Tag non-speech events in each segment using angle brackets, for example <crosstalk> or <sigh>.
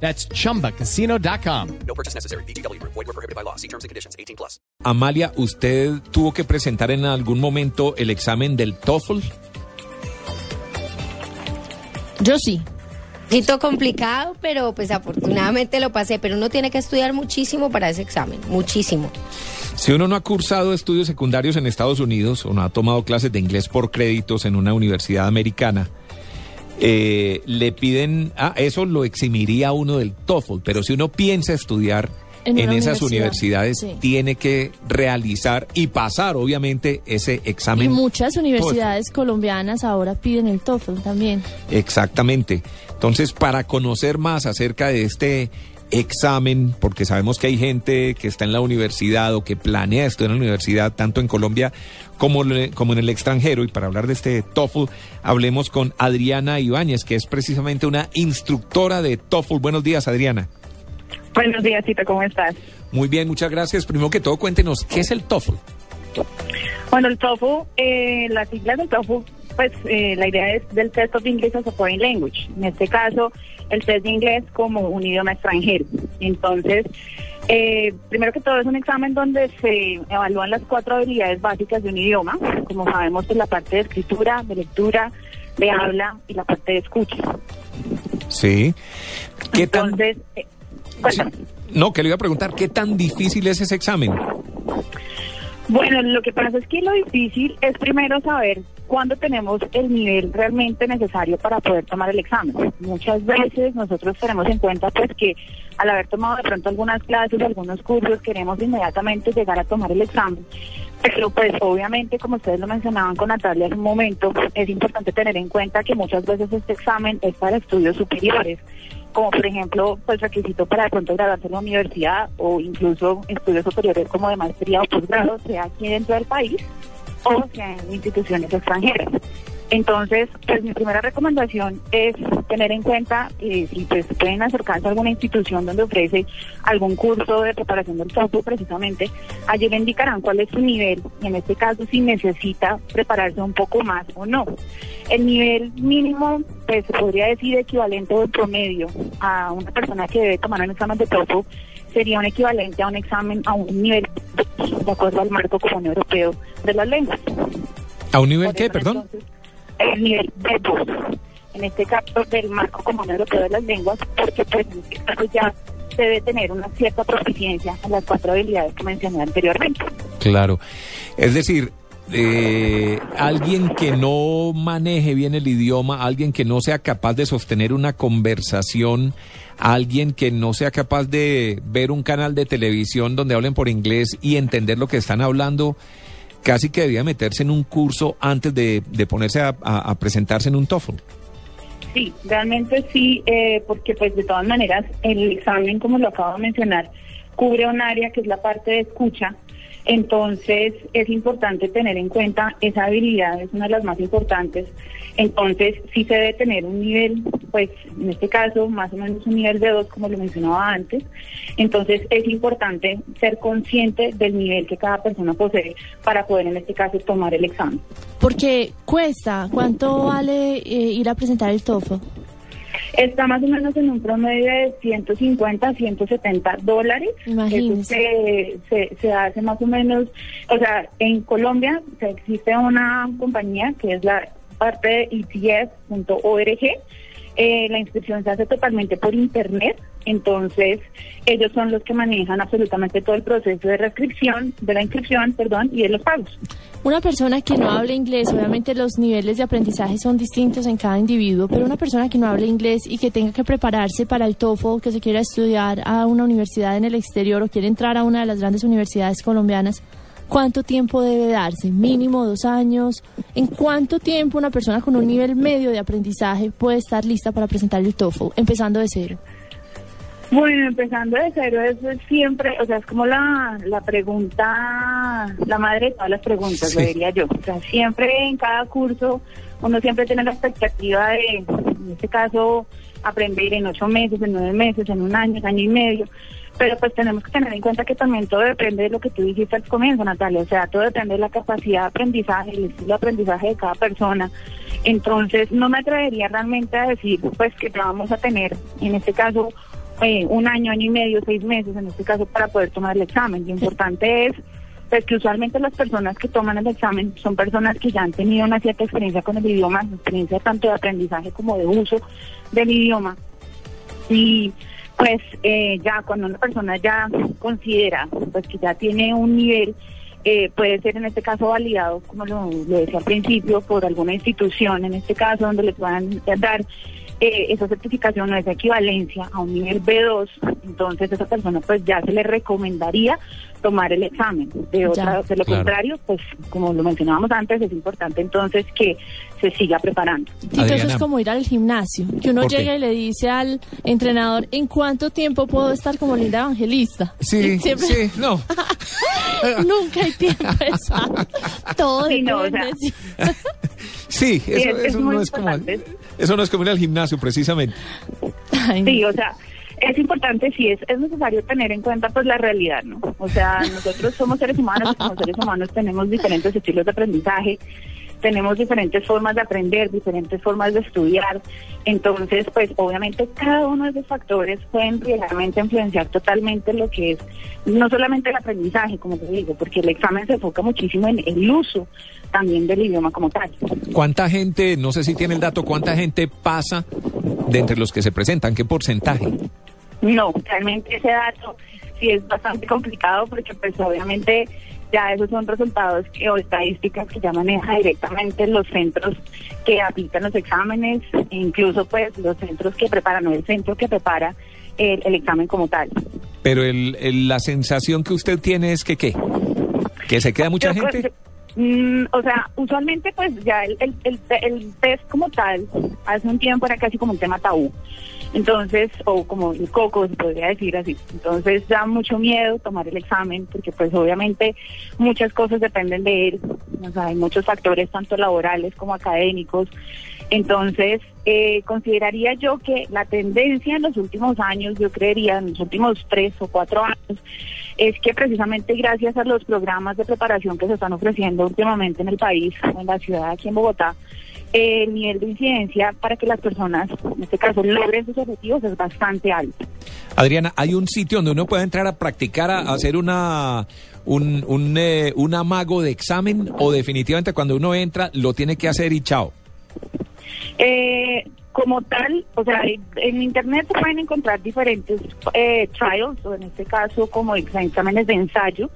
That's chumbacasino.com. No purchase necessary. BGW. Void were prohibited by law. See terms and conditions. 18 plus. Amalia, ¿usted tuvo que presentar en algún momento el examen del TOEFL? Yo sí. poquito complicado, pero pues afortunadamente lo pasé. Pero uno tiene que estudiar muchísimo para ese examen, muchísimo. Si uno no ha cursado estudios secundarios en Estados Unidos o no ha tomado clases de inglés por créditos en una universidad americana, eh, le piden, ah, eso lo eximiría a uno del TOEFL, pero si uno piensa estudiar en, esas universidad, universidades, sí. tiene que realizar y pasar, obviamente, ese Y examen. muchas universidades colombianas ahora piden el TOEFL también. Exactamente. Entonces, para conocer más acerca de este examen, porque sabemos que hay gente que está en la universidad o que planea estudiar en la universidad, tanto en Colombia como, le- como en el extranjero, y para hablar de este TOEFL, hablemos con Adriana Ibáñez, que es precisamente una instructora de TOEFL. Buenos días, Adriana. Buenos días, Tito, ¿cómo estás? Muy bien, muchas gracias. Primero que todo, cuéntenos, ¿qué es el TOEFL? Bueno, el TOEFL, eh, las siglas del TOEFL, pues eh, la idea es del Test of English as a Foreign Language. En este caso, el test de inglés como un idioma extranjero. Entonces, eh, primero que todo es un examen donde se evalúan las cuatro habilidades básicas de un idioma. Como sabemos, pues la parte de escritura, de lectura, de habla y la parte de escucha. Sí. ¿Qué tan... Entonces, eh, cuéntame. No, que le iba a preguntar, ¿qué tan difícil es ese examen? Bueno, lo que pasa es que lo difícil es primero saber cuándo tenemos el nivel realmente necesario para poder tomar el examen. Muchas veces nosotros tenemos en cuenta pues que al haber tomado de pronto algunas clases, algunos cursos, queremos inmediatamente llegar a tomar el examen. Pero pues obviamente, como ustedes lo mencionaban con Natalia hace un momento, es importante tener en cuenta que muchas veces este examen es para estudios superiores como por ejemplo, pues requisito para de pronto graduarse en la universidad o incluso estudios superiores como de maestría o posgrado, sea aquí dentro del país o sea en instituciones extranjeras. Entonces, pues mi primera recomendación es tener en cuenta eh, si pues pueden acercarse a alguna institución donde ofrece algún curso de preparación del TOEFL precisamente, allí le indicarán cuál es su nivel y en este caso si necesita prepararse un poco más o no. El nivel mínimo, pues se podría decir equivalente o promedio a una persona que debe tomar un examen de TOEFL sería un equivalente a un examen a un nivel de acuerdo al marco común europeo de las lenguas. ¿A un nivel Por qué, perdón? entonces, el nivel B2, en este caso del marco común europeo de las lenguas, porque pues en este ya debe tener una cierta proficiencia en las cuatro habilidades que mencioné anteriormente. Claro. Es decir, eh, alguien que no maneje bien el idioma, alguien que no sea capaz de sostener una conversación, alguien que no sea capaz de ver un canal de televisión donde hablen por inglés y entender lo que están hablando, casi que debía meterse en un curso antes de, de ponerse a, presentarse en un TOEFL. Sí, realmente sí, eh, porque pues de todas maneras el examen, como lo acabo de mencionar, cubre un área que es la parte de escucha. Entonces es importante tener en cuenta esa habilidad, es una de las más importantes. Entonces sí se debe tener un nivel, pues en este caso más o menos un nivel de dos, como lo mencionaba antes. Entonces es importante ser consciente del nivel que cada persona posee para poder en este caso tomar el examen. Porque cuesta, ¿cuánto vale eh, ir a presentar el TOEFL? Está más o menos en un promedio de 150 a 170 dólares. Eso Imagínese. se, se, se hace más o menos, o sea, en Colombia existe una compañía que es la parte de ETS.org. Eh, la inscripción se hace totalmente por internet, entonces ellos son los que manejan absolutamente todo el proceso de reinscripción, de la inscripción, perdón, y de los pagos. Una persona que no habla inglés, obviamente los niveles de aprendizaje son distintos en cada individuo, pero una persona que no habla inglés y que tenga que prepararse para el TOEFL, que se quiera estudiar a una universidad en el exterior o quiere entrar a una de las grandes universidades colombianas, ¿cuánto tiempo debe darse? ¿Mínimo dos años? ¿En cuánto tiempo una persona con un nivel medio de aprendizaje puede estar lista para presentar el TOEFL, empezando de cero? Bueno, empezando de cero, eso es siempre, o sea, es como la, la pregunta, la madre de todas las preguntas, Sí. lo diría yo. O sea, siempre en cada curso uno siempre tiene la expectativa de, en este caso, aprender en ocho meses, en nueve meses, en un año, año y medio. Pero pues tenemos que tener en cuenta que también todo depende de lo que tú dijiste al comienzo, Natalia. O sea, todo depende de la capacidad de aprendizaje, el estilo de aprendizaje de cada persona. Entonces, no me atrevería realmente a decir, pues, que vamos a tener, en este caso, eh, un año, año y medio, seis meses, en este caso, para poder tomar el examen. Lo importante es pues que usualmente las personas que toman el examen son personas que ya han tenido una cierta experiencia con el idioma, experiencia tanto de aprendizaje como de uso del idioma. Y pues eh, ya cuando una persona ya considera pues que ya tiene un nivel, eh, puede ser en este caso validado, como lo, lo decía al principio, por alguna institución, en este caso donde le puedan dar eh, esa certificación o esa equivalencia a un nivel B2, entonces esa persona pues ya se le recomendaría tomar el examen. De, otra, de lo Claro. contrario, pues como lo mencionábamos antes, es importante entonces que se siga preparando. Tito, eso Adriana. es como ir al gimnasio, que uno llega y le dice al entrenador, ¿en cuánto tiempo puedo estar como linda evangelista? Y siempre- sí, no. <laughs> Nunca hay tiempo <laughs> exacto. Todo Sí, no, o sea, sí. Sí, eso, es- es eso muy no es como. Eso no es como ir al gimnasio precisamente. Sí, o sea, es importante, sí, es, es necesario tener en cuenta pues la realidad, ¿no? O sea, nosotros somos seres humanos y como seres humanos tenemos diferentes estilos de aprendizaje, tenemos diferentes formas de aprender, diferentes formas de estudiar. Entonces, pues obviamente cada uno de esos factores pueden realmente influenciar totalmente lo que es no solamente el aprendizaje, como te digo, porque el examen se enfoca muchísimo en el uso también del idioma como tal. ¿Cuánta gente, no sé si tiene el dato, cuánta gente pasa de entre los que se presentan? ¿Qué porcentaje? No, realmente ese dato sí es bastante complicado porque pues obviamente ya esos son resultados que, o estadísticas que ya maneja directamente los centros que aplican los exámenes, e incluso pues los centros que preparan o el centro que prepara el, el examen como tal. Pero el, el- la sensación que usted tiene es que qué? ¿Que se queda mucha Yo gente? Mm, o sea, usualmente pues ya el, el, el, el como tal, hace un tiempo era casi como un tema tabú. Entonces, o como el coco, se podría decir así. Entonces da mucho miedo tomar el examen porque pues obviamente muchas cosas dependen de él. O sea, hay muchos factores tanto laborales como académicos. Entonces, eh, consideraría yo que la tendencia en los últimos años, yo creería en los últimos tres o cuatro años, es que precisamente gracias a los programas de preparación que se están ofreciendo últimamente en el país, en la ciudad, aquí en Bogotá, eh, el nivel de incidencia para que las personas, en este caso, logren sus objetivos es bastante alto. Adriana, ¿hay un sitio donde uno pueda entrar a practicar, a, hacer una un, un, eh, un amago de examen o definitivamente cuando uno entra lo tiene que hacer y chao? Eh, como tal, o sea, en internet se pueden encontrar diferentes eh, trials, o en este caso como ex- exámenes de ensayo,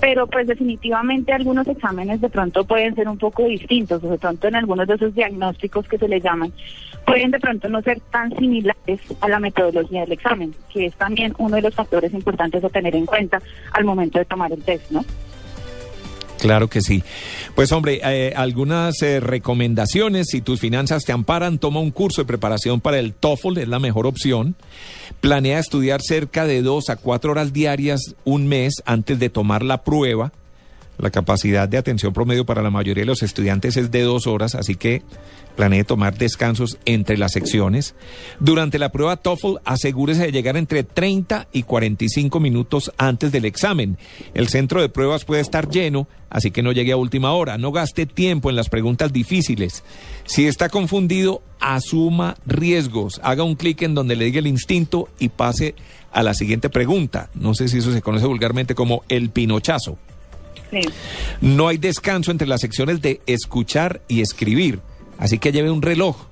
pero pues definitivamente algunos exámenes de pronto pueden ser un poco distintos, o de pronto en algunos de esos diagnósticos que se le llaman, pueden de pronto no ser tan similares a la metodología del examen, que es también uno de los factores importantes a tener en cuenta al momento de tomar el test, ¿no? Claro que sí. Pues hombre, eh, algunas eh, recomendaciones, si tus finanzas te amparan, toma un curso de preparación para el TOEFL, es la mejor opción. Planea estudiar cerca de dos a cuatro horas diarias un mes antes de tomar la prueba. La capacidad de atención promedio para la mayoría de los estudiantes es de dos horas, así que planee tomar descansos entre las secciones. Durante la prueba TOEFL, asegúrese de llegar entre 30 y 45 minutos antes del examen. El centro de pruebas puede estar lleno, así que no llegue a última hora. No gaste tiempo en las preguntas difíciles. Si está confundido, asuma riesgos. Haga un clic en donde le diga el instinto y pase a la siguiente pregunta. No sé si eso se conoce vulgarmente como el pinochazo. No hay descanso entre las secciones de escuchar y escribir, así que lleve un reloj.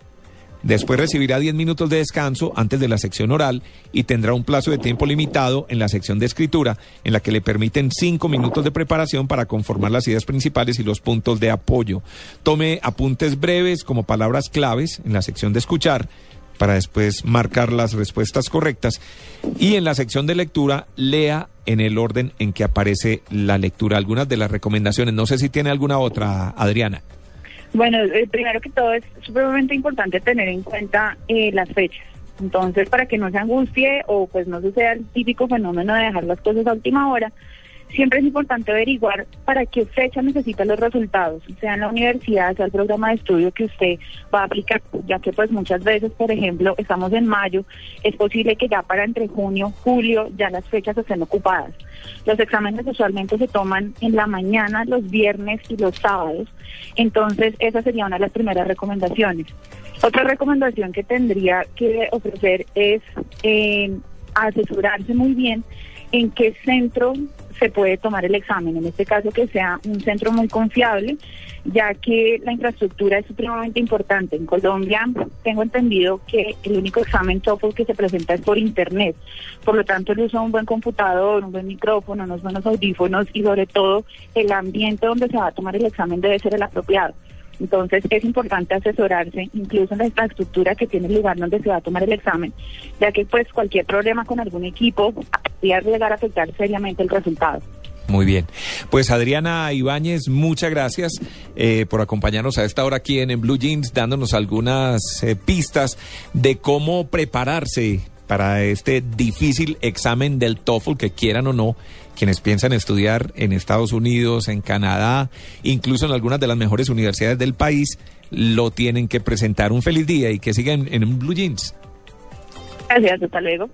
Después recibirá 10 minutos de descanso antes de la sección oral y tendrá un plazo de tiempo limitado en la sección de escritura, en la que le permiten 5 minutos de preparación para conformar las ideas principales y los puntos de apoyo. Tome apuntes breves como palabras claves en la sección de escuchar para después marcar las respuestas correctas. Y en la sección de lectura, lea en el orden en que aparece la lectura. Algunas de las recomendaciones. No sé si tiene alguna otra, Adriana. Bueno, eh, primero que todo es supremamente importante tener en cuenta eh, las fechas. Entonces, para que no se angustie o pues no suceda el típico fenómeno de dejar las cosas a última hora, siempre es importante averiguar para qué fecha necesita los resultados, sea en la universidad, sea el programa de estudio que usted va a aplicar, ya que pues muchas veces, por ejemplo, estamos en mayo, es posible que ya para entre junio, julio, ya las fechas estén ocupadas. Los exámenes usualmente se toman en la mañana, los viernes y los sábados, entonces esa sería una de las primeras recomendaciones. Otra recomendación que tendría que ofrecer es eh, asesorarse muy bien en qué centro se puede tomar el examen, en este caso que sea un centro muy confiable, ya que la infraestructura es supremamente importante. En Colombia tengo entendido que el único examen TOEFL que se presenta es por internet, por lo tanto el uso de un buen computador, un buen micrófono, unos buenos audífonos y sobre todo el ambiente donde se va a tomar el examen debe ser el apropiado. Entonces es importante asesorarse incluso en la infraestructura que tiene el lugar donde se va a tomar el examen, ya que pues cualquier problema con algún equipo podría llegar a afectar seriamente el resultado. Muy bien. Pues Adriana Ibáñez, muchas gracias eh, por acompañarnos a esta hora aquí en, Blue Jeans, dándonos algunas eh, pistas de cómo prepararse para este difícil examen del TOEFL, que quieran o no, quienes piensan estudiar en Estados Unidos, en Canadá, incluso en algunas de las mejores universidades del país, lo tienen que presentar. Un feliz día y que sigan en Blue Jeans. Gracias, hasta luego.